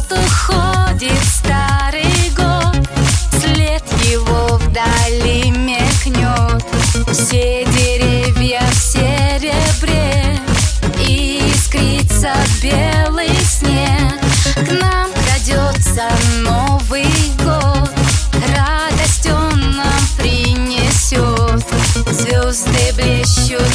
Вот уходит старый год. След его вдали мекнет. Все деревья в серебре Искрится белый снег. К нам крадется Новый год Радость он нам принесет. Звезды блещут в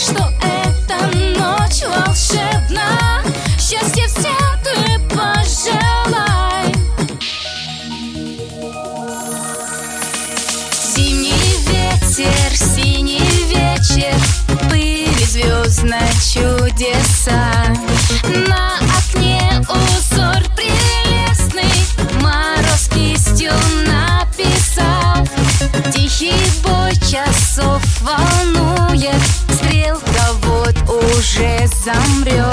что hambriento.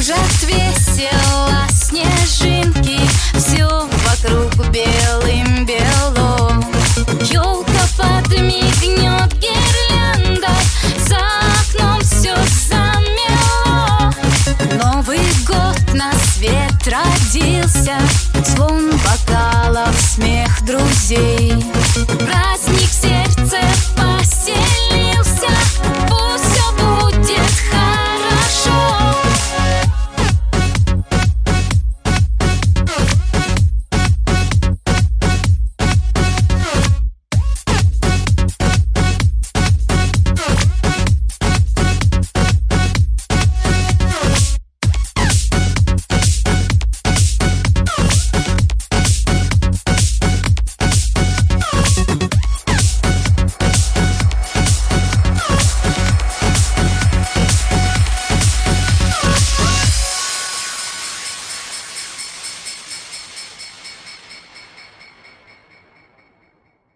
кружат весело снежинки Все вокруг белым бело Елка подмигнет гирлянда За окном все замело. Новый год на свет родился Звон бокалов, смех друзей.